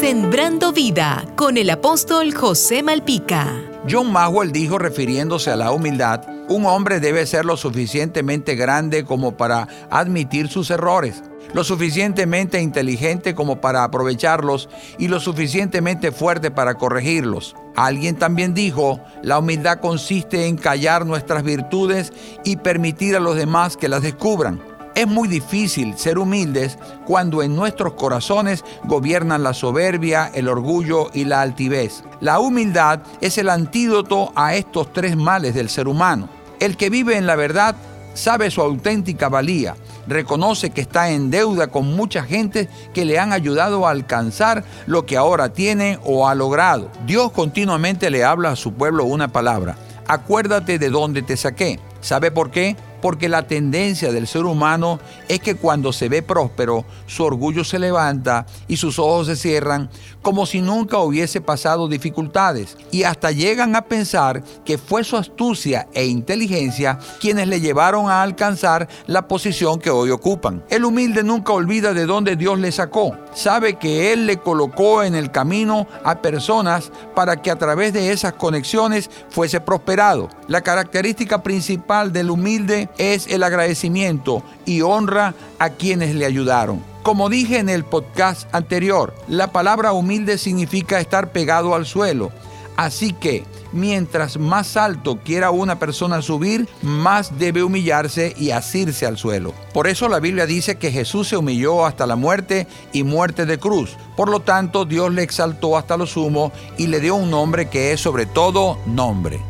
Sembrando vida con el apóstol José Malpica. John Maxwell dijo refiriéndose a la humildad, un hombre debe ser lo suficientemente grande como para admitir sus errores, lo suficientemente inteligente como para aprovecharlos y lo suficientemente fuerte para corregirlos. Alguien también dijo, la humildad consiste en callar nuestras virtudes y permitir a los demás que las descubran. Es muy difícil ser humildes cuando en nuestros corazones gobiernan la soberbia, el orgullo y la altivez. La humildad es el antídoto a estos tres males del ser humano. El que vive en la verdad sabe su auténtica valía, reconoce que está en deuda con mucha gente que le han ayudado a alcanzar lo que ahora tiene o ha logrado. Dios continuamente le habla a su pueblo una palabra. Acuérdate de dónde te saqué. ¿Sabe por qué? Porque la tendencia del ser humano es que cuando se ve próspero, su orgullo se levanta y sus ojos se cierran como si nunca hubiese pasado dificultades y hasta llegan a pensar que fue su astucia e inteligencia quienes le llevaron a alcanzar la posición que hoy ocupan. El humilde nunca olvida de dónde Dios le sacó. Sabe que Él le colocó en el camino a personas para que a través de esas conexiones fuese prosperado. La característica principal del humilde es el agradecimiento y honra a quienes le ayudaron. Como dije en el podcast anterior, la palabra humilde significa estar pegado al suelo. Así que mientras más alto quiera una persona subir, más debe humillarse y asirse al suelo. Por eso la Biblia dice que Jesús se humilló hasta la muerte y muerte de cruz. Por lo tanto, Dios le exaltó hasta lo sumo y le dio un nombre que es sobre todo nombre.